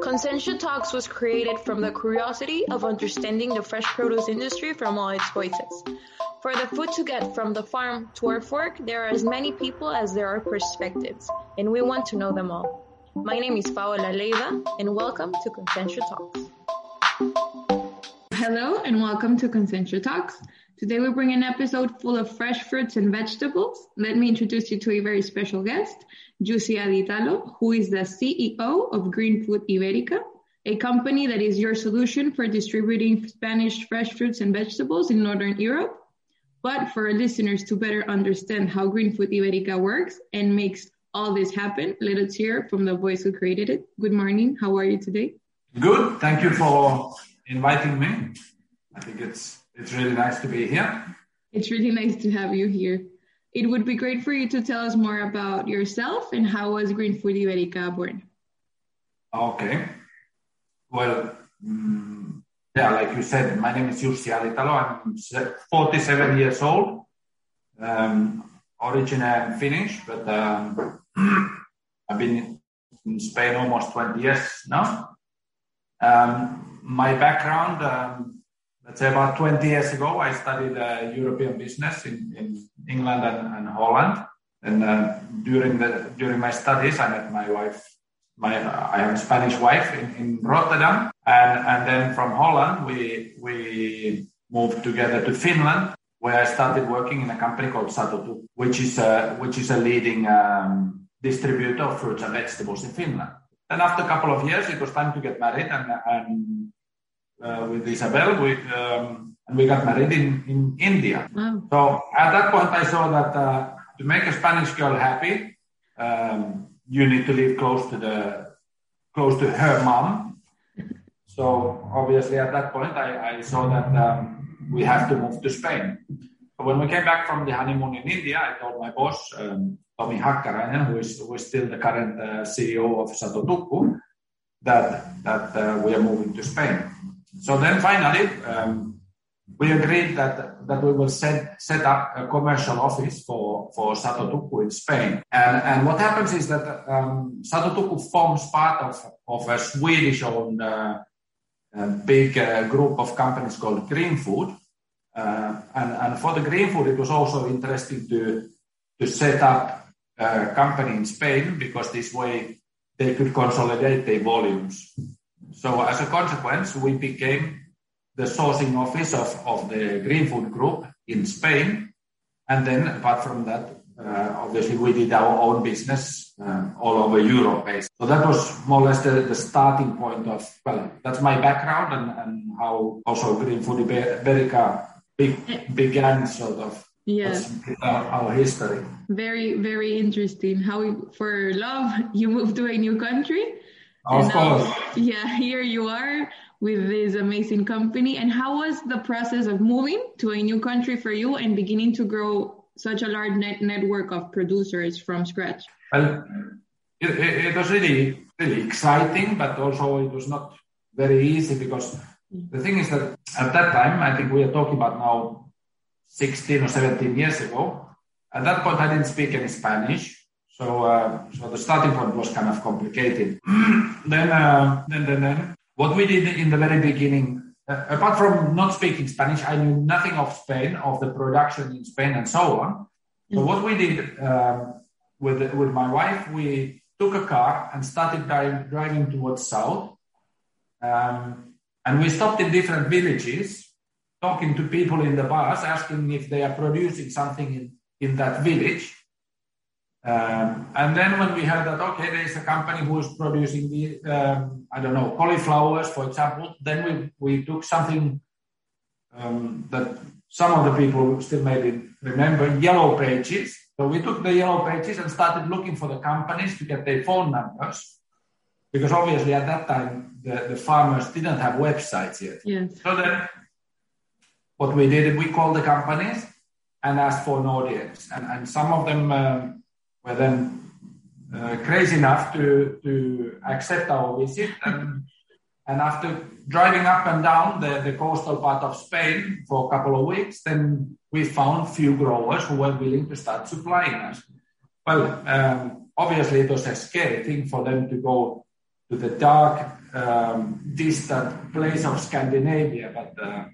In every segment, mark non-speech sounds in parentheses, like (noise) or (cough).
Consentia Talks was created from the curiosity of understanding the fresh produce industry from all its voices. For the food to get from the farm to our fork, there are as many people as there are perspectives, and we want to know them all. My name is Paola Leiva, and welcome to Consentia Talks. Hello, and welcome to Consentia Talks. Today we bring an episode full of fresh fruits and vegetables. Let me introduce you to a very special guest, Jussi Alitalo, who is the CEO of Green Food Iberica, a company that is your solution for distributing Spanish fresh fruits and vegetables in Northern Europe. But for our listeners to better understand how Green Food Iberica works and makes all this happen, let us hear from the voice who created it. Good morning. How are you today? Good. Thank you for inviting me. I think it's it's really nice to be here. It's really nice to have you here. It would be great for you to tell us more about yourself and how was Green Food Iberica born? Okay. Well, um, yeah, like you said, my name is Jussi Alitalo. I'm 47 years old. Um, originally Finnish, but um, (clears throat) I've been in Spain almost 20 years now. Um, my background, um, let's say about 20 years ago, I studied uh, European business in, in England and, and Holland. And uh, during the during my studies, I met my wife. My I have a Spanish wife in, in Rotterdam, and and then from Holland we we moved together to Finland, where I started working in a company called Satotukku, which is a which is a leading um, distributor of fruits and vegetables in Finland. And after a couple of years, it was time to get married, and, and uh, with Isabel. We, um, and we got married in, in India. Wow. So at that point, I saw that uh, to make a Spanish girl happy, um, you need to live close to the close to her mom. So obviously, at that point, I, I saw that um, we have to move to Spain. So when we came back from the honeymoon in India, I told my boss, um, Tomi Hakkarainen, who is, who is still the current uh, CEO of Satotukku, that that uh, we are moving to Spain. So then finally, um, we agreed that, that we will set, set up a commercial office for, for Satotukku in Spain. And, and what happens is that um, Satotukku forms part of, of a Swedish owned uh, big uh, group of companies called Green Food. Uh, and, and for the Green Food, it was also interesting to, to set up a company in Spain because this way they could consolidate their volumes. So as a consequence, we became the sourcing office of, of the Green Food Group in Spain. And then apart from that, uh, obviously we did our own business uh, all over Europe. So that was more or less the, the starting point of, well, that's my background and, and how also Green Food Iberica began sort of. Yes. Our, our, history. Very, very interesting. How for love you moved to a new country of and, course. yeah, (laughs) here you are with this amazing company. And how was the process of moving to a new country for you and beginning to grow such a large net network of producers from scratch? Well, it, it, it was really, really exciting, but also it was not very easy because the thing is that at that time, I think we are talking about now 16 or 17 years ago. At that point, I didn't speak any Spanish. So, uh, so the starting point was kind of complicated. (clears throat) then, uh, then, then, then, what we did in the very beginning, uh, apart from not speaking Spanish, I knew nothing of Spain, of the production in Spain, and so on. So, what we did um, with with my wife, we took a car and started driving, driving towards south, um, and we stopped in different villages, talking to people in the bars, asking if they are producing something in in that village um, and then when we heard that, okay, there is a company who is producing the, um, I don't know, cauliflowers, for example, then we, we took something um, that some of the people still maybe remember, yellow pages. So we took the yellow pages and started looking for the companies to get their phone numbers. Because obviously at that time, the, the farmers didn't have websites yet. Yes. So then what we did, we called the companies and asked for an audience. And, and some of them, um, were then uh, crazy enough to, to accept our visit. And, and after driving up and down the, the coastal part of Spain for a couple of weeks, then we found few growers who were willing to start supplying us. Well, um, obviously it was a scary thing for them to go to the dark, um, distant place of Scandinavia. But uh,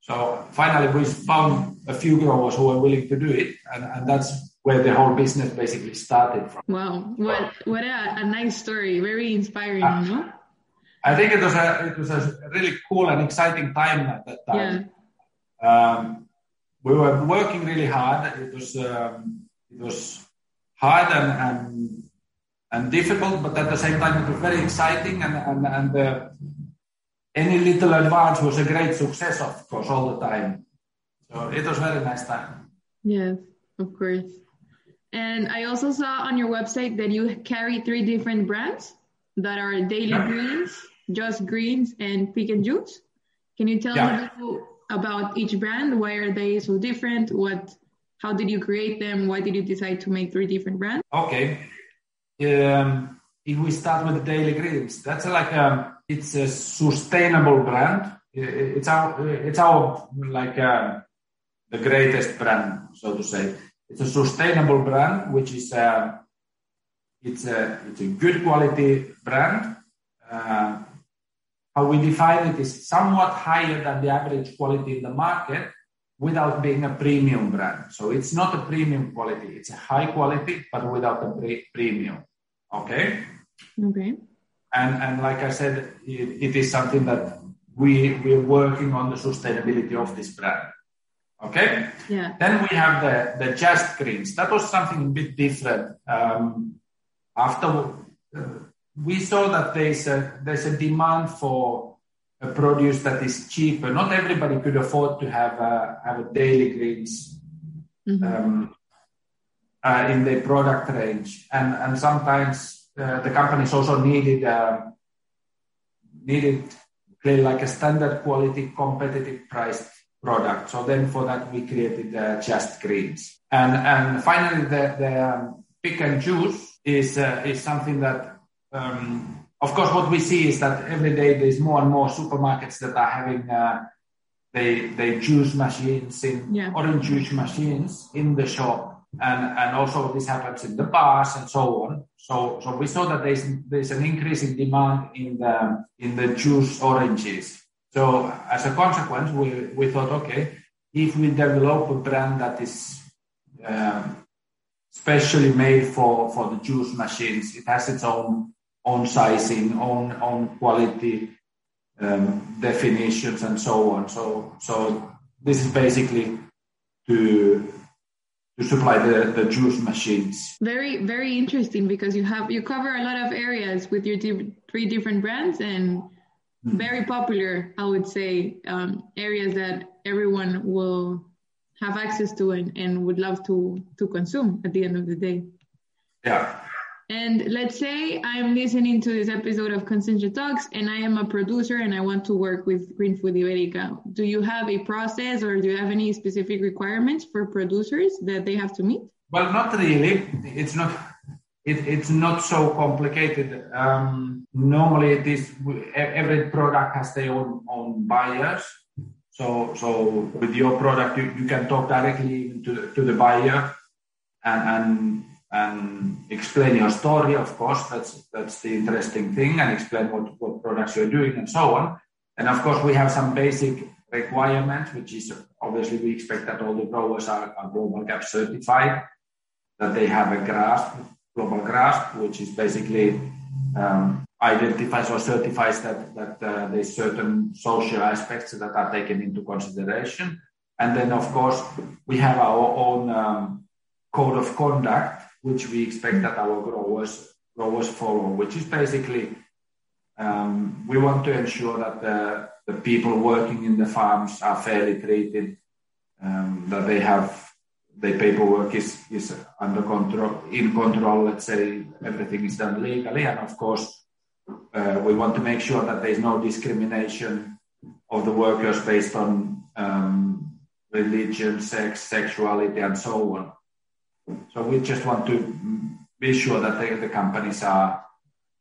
so finally, we found a few growers who were willing to do it, and, and that's where the whole business basically started from. Wow, what what a, a nice story! Very inspiring, uh, no? I think it was a it was a really cool and exciting time at that time. Yeah. Um, we were working really hard. It was um, it was hard and, and and difficult, but at the same time it was very exciting and and, and uh, any little advance was a great success, of course, all the time. So it was very nice time. Yes, of course. And I also saw on your website that you carry three different brands that are Daily yeah. Greens, Just Greens, and Pick and Juice. Can you tell yeah. me about each brand? Why are they so different? What? How did you create them? Why did you decide to make three different brands? Okay. Um, if we start with the Daily Greens, that's like a, um, it's a sustainable brand. It's our it's our like uh, the greatest brand, so to say. It's a sustainable brand, which is a, it's a it's a good quality brand. Uh, how we define it is somewhat higher than the average quality in the market without being a premium brand. So it's not a premium quality; it's a high quality, but without a pre- premium. Okay. Okay. And and like I said, it, it is something that we we're working on the sustainability of this brand. Okay. Yeah. Then we have the, the just greens. That was something a bit different. Um, after uh, we saw that there's a, there's a demand for a produce that is cheaper. Not everybody could afford to have a, have a daily greens mm-hmm. um, uh, in their product range. And, and sometimes uh, the companies also needed, uh, needed like a standard quality, competitive price product. So then for that we created uh, Just Greens. And and finally the, the um, pick and juice is uh, is something that um, of course what we see is that every day there's more and more supermarkets that are having uh, they they juice machines in yeah. orange juice machines in the shop and and also this happens in the bars and so on so so we saw that there's there's an increase in demand in the in the juice oranges so as a consequence, we, we thought, okay, if we develop a brand that is um, specially made for, for the juice machines, it has its own own sizing, own own quality um, definitions, and so on. So so this is basically to to supply the, the juice machines. Very very interesting because you have you cover a lot of areas with your three different brands and very popular, I would say, um, areas that everyone will have access to and, and would love to to consume at the end of the day. Yeah. And let's say I'm listening to this episode of Consentia Talks and I am a producer and I want to work with Green Food Iberica. Do you have a process or do you have any specific requirements for producers that they have to meet? Well, not really. It's not it, it's not so complicated. Um, normally, it is every product has their own, own buyers. So, so with your product, you, you can talk directly to the, to the buyer and, and and explain your story. Of course, that's that's the interesting thing, and explain what, what products you're doing and so on. And of course, we have some basic requirements, which is obviously we expect that all the growers are, are GLOBALG.A.P. certified, that they have a GRASP global GRASP, which is basically um, identifies or certifies that, that uh, there's certain social aspects that are taken into consideration. And then, of course, we have our own um, code of conduct, which we expect that our growers growers follow, which is basically um, we want to ensure that the, the people working in the farms are fairly treated, um, that they have the paperwork is, is under control, in control, let's say everything is done legally. And of course, uh, we want to make sure that there is no discrimination of the workers based on um, religion, sex, sexuality, and so on. So we just want to be sure that the, the companies are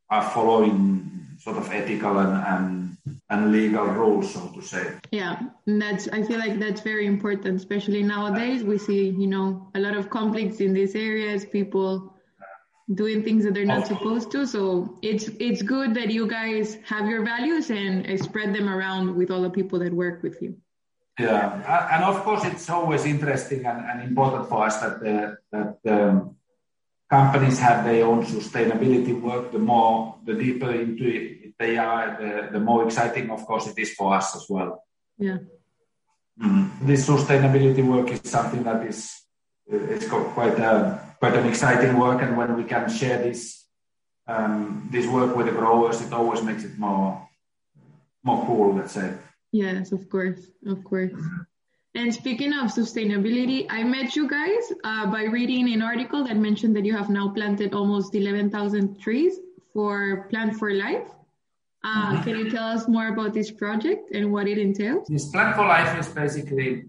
are following sort of ethical and, and and legal rules, so to say. Yeah, and that's. I feel like that's very important, especially nowadays. We see, you know, a lot of conflicts in these areas. People doing things that they're not supposed to. So it's it's good that you guys have your values and spread them around with all the people that work with you. Yeah, and of course it's always interesting and, and important for us that the, that um, companies have their own sustainability work. The more, the deeper into it they are, the, the more exciting, of course, it is for us as well. Yeah. Mm-hmm. This sustainability work is something that is it's quite a, quite an exciting work, and when we can share this um, this work with the growers, it always makes it more more cool. Let's say. Yes, of course, of course. And speaking of sustainability, I met you guys uh, by reading an article that mentioned that you have now planted almost 11,000 trees for Plant for Life. Uh, mm-hmm. Can you tell us more about this project and what it entails? This Plant for Life is basically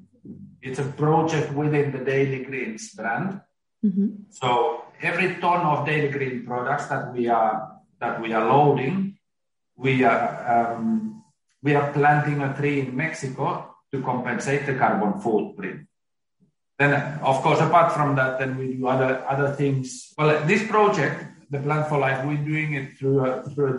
it's a project within the Daily Greens brand. Mm-hmm. So every ton of Daily Green products that we are that we are loading, we are um, we are planting a tree in Mexico to compensate the carbon footprint. Then, of course, apart from that, then we do other other things. Well, this project, the Plant for Life, we're doing it through a, through a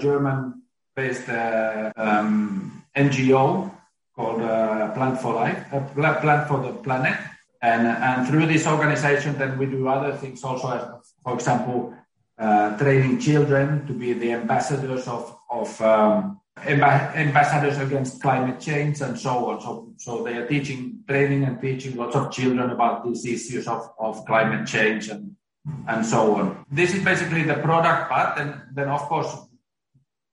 German-based uh, um, NGO called uh, Plant for Life, uh, Plant for the Planet, and and through this organization, then we do other things also. For example, uh, training children to be the ambassadors of of um, ambassadors against climate change and so on. So, so they are teaching, training and teaching lots of children about these issues of, of climate change and, and so on. This is basically the product part. And then, of course,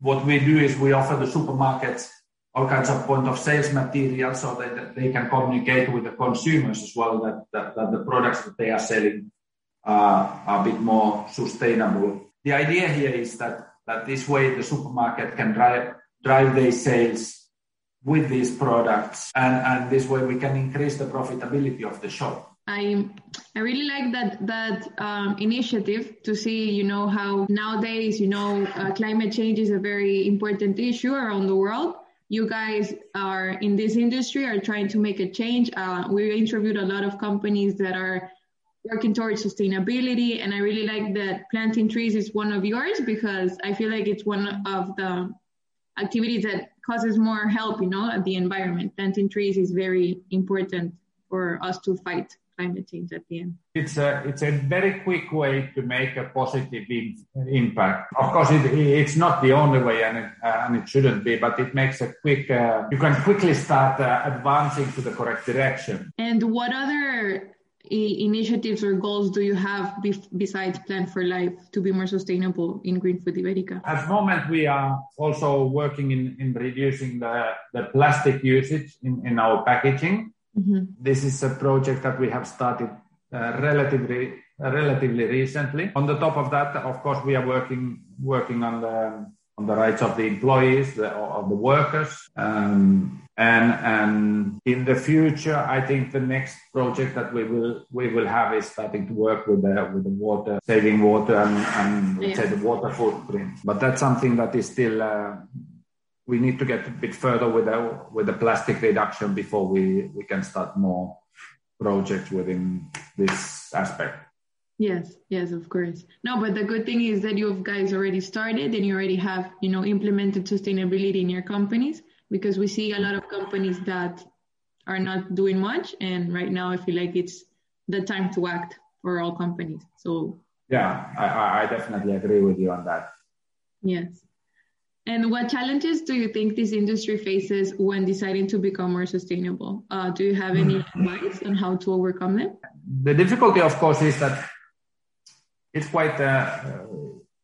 what we do is we offer the supermarkets all kinds of point of sales material so that they can communicate with the consumers as well that, that, that the products that they are selling uh, are a bit more sustainable. The idea here is that, that this way the supermarket can drive drive their sales with these products and, and this way we can increase the profitability of the shop I I really like that that um, initiative to see you know how nowadays you know uh, climate change is a very important issue around the world. You guys are in this industry are trying to make a change. Uh, we interviewed a lot of companies that are working towards sustainability, and I really like that planting trees is one of yours because I feel like it's one of the activities that causes more help, you know, at the environment. Planting trees is very important for us to fight climate change at the end. It's a it's a very quick way to make a positive in, impact. Of course, it, it's not the only way, and it, uh, and it shouldn't be, but it makes a quick. Uh, you can quickly start uh, advancing to the correct direction. And what other initiatives or goals do you have besides Plant for Life to be more sustainable in Green Food Iberica? At the moment, we are also working in, in reducing the, the plastic usage in, in our packaging. Mm-hmm. This is a project that we have started uh, relatively uh, relatively recently. On the top of that, of course, we are working working on the on the rights of the employees, the, of the workers. Um, and, and in the future, I think the next project that we will we will have is starting to work with the with the water, saving water and, and yeah. say the water footprint. But that's something that is still uh, we need to get a bit further with the with the plastic reduction before we we can start more projects within this aspect. Yes, yes, of course. No, but the good thing is that you guys already started and you already have, you know, implemented sustainability in your companies because we see a lot of companies that are not doing much. And right now I feel like it's the time to act for all companies. So yeah, I, I definitely agree with you on that. Yes. And what challenges do you think this industry faces when deciding to become more sustainable? Uh, do you have any advice on how to overcome them? The difficulty, of course, is that it's quite a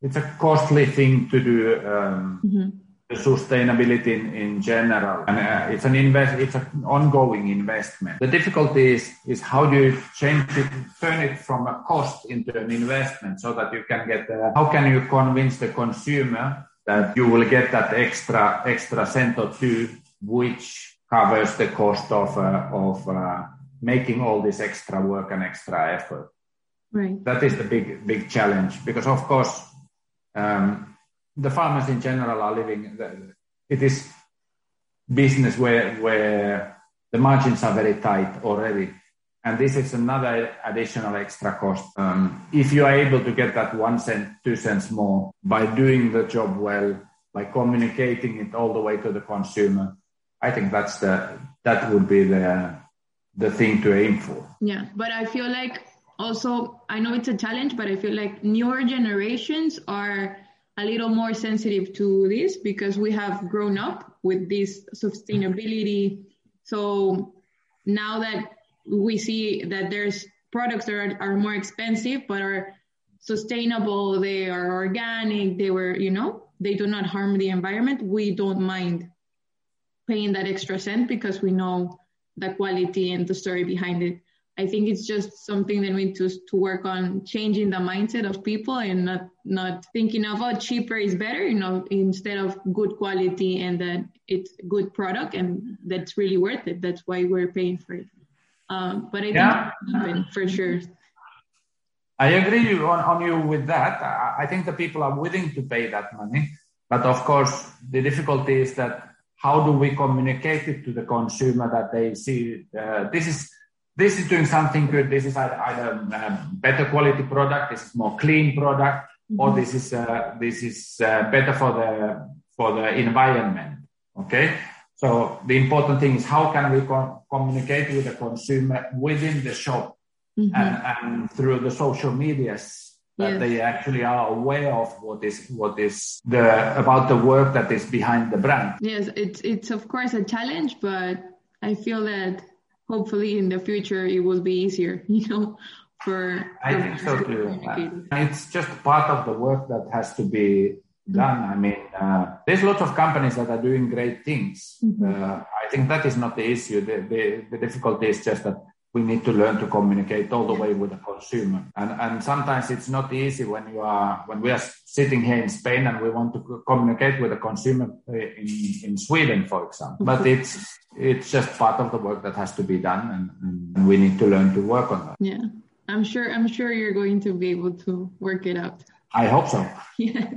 it's a costly thing to do um, mm-hmm. sustainability in, in general and uh, it's an invest it's an ongoing investment the difficulty is is how do you change it turn it from a cost into an investment so that you can get uh, how can you convince the consumer that you will get that extra extra cent or two which covers the cost of uh, of uh, making all this extra work and extra effort Right. That is the big big challenge because of course um, the farmers in general are living. It is business where where the margins are very tight already, and this is another additional extra cost. Um, if you are able to get that one cent, two cents more by doing the job well, by communicating it all the way to the consumer, I think that's the that would be the the thing to aim for. Yeah, but I feel like also I know it's a challenge, but I feel like newer generations are a little more sensitive to this because we have grown up with this sustainability. So now that we see that there's products that are, are more expensive but are sustainable, they are organic, they were, you know, they do not harm the environment, we don't mind paying that extra cent because we know the quality and the story behind it. I think it's just something that we need to, to work on changing the mindset of people and not not thinking of oh cheaper is better, you know, instead of good quality and that it's good product and that's really worth it. That's why we're paying for it. Um, but I yeah. think for sure. I agree on, on you with that. I, I think the people are willing to pay that money. But of course, the difficulty is that how do we communicate it to the consumer that they see uh, this is this is doing something good. This is either, either a better quality product. This is more clean product, mm-hmm. or this is uh, this is uh, better for the for the environment. Okay, so the important thing is how can we co- communicate with the consumer within the shop mm-hmm. and, and, through the social medias that yes. they actually are aware of what is what is the about the work that is behind the brand. Yes, it's it's of course a challenge, but I feel that hopefully in the future it will be easier. (laughs) You know, for I think so too. It's just part of the work that has to be done. I mean, uh, there's lots of companies that are doing great things. Mm-hmm. Uh, I think that is not the issue. The, the, the, difficulty is just that we need to learn to communicate all the way with the consumer. And, and sometimes it's not easy when you are, when we are sitting here in Spain and we want to communicate with the consumer uh, in, in Sweden, for example. But mm-hmm. it's, it's just part of the work that has to be done and, and we need to learn to work on that. Yeah. I'm sure, I'm sure you're going to be able to work it out. I hope so. (laughs) Yeah.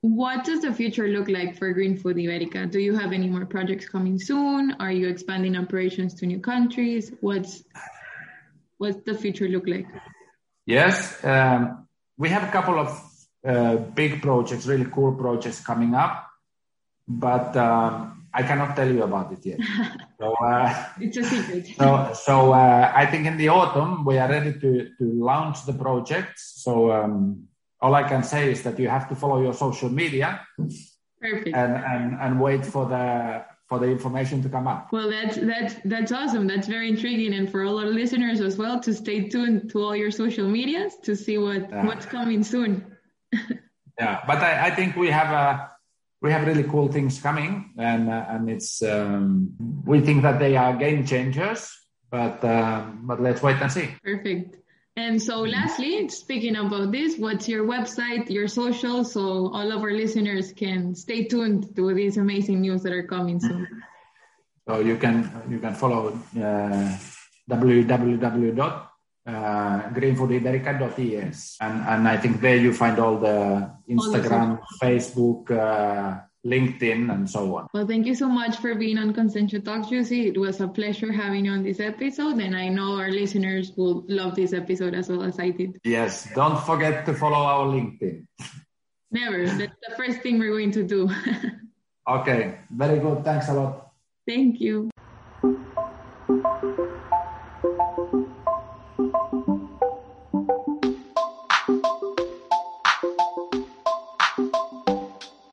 What does the future look like for Green Food Iberica? Do you have any more projects coming soon? Are you expanding operations to new countries? What's what's the future look like? Yes, um, we have a couple of uh, big projects, really cool projects coming up, but um, I cannot tell you about it yet. (laughs) So uh, it's a secret. (laughs) so, so uh, I think in the autumn we are ready to to launch the projects. So. Um, all I can say is that you have to follow your social media Perfect. and, and, and wait for the for the information to come up. Well, that's that's that's awesome. That's very intriguing, and for all our listeners as well to stay tuned to all your social medias to see what yeah. what's coming soon. (laughs) yeah, but I, I think we have a we have really cool things coming, and uh, and it's um, we think that they are game changers. But um, but let's wait and see. Perfect. And so lastly, speaking about this, what's your website, your social, so all of our listeners can stay tuned to these amazing news that are coming soon. (laughs) So you can you can follow uh, www.greenfoodiberica.es and and I think there you find all the Instagram, all the Facebook, uh, LinkedIn, and so on. Well, thank you so much for being on Consentia Talks, Juicy. It was a pleasure having you on this episode, and I know our listeners will love this episode as well as I did. Yes, don't forget to follow our LinkedIn. (laughs) Never. That's the first thing we're going to do. (laughs) okay, very good. Thanks a lot. Thank you.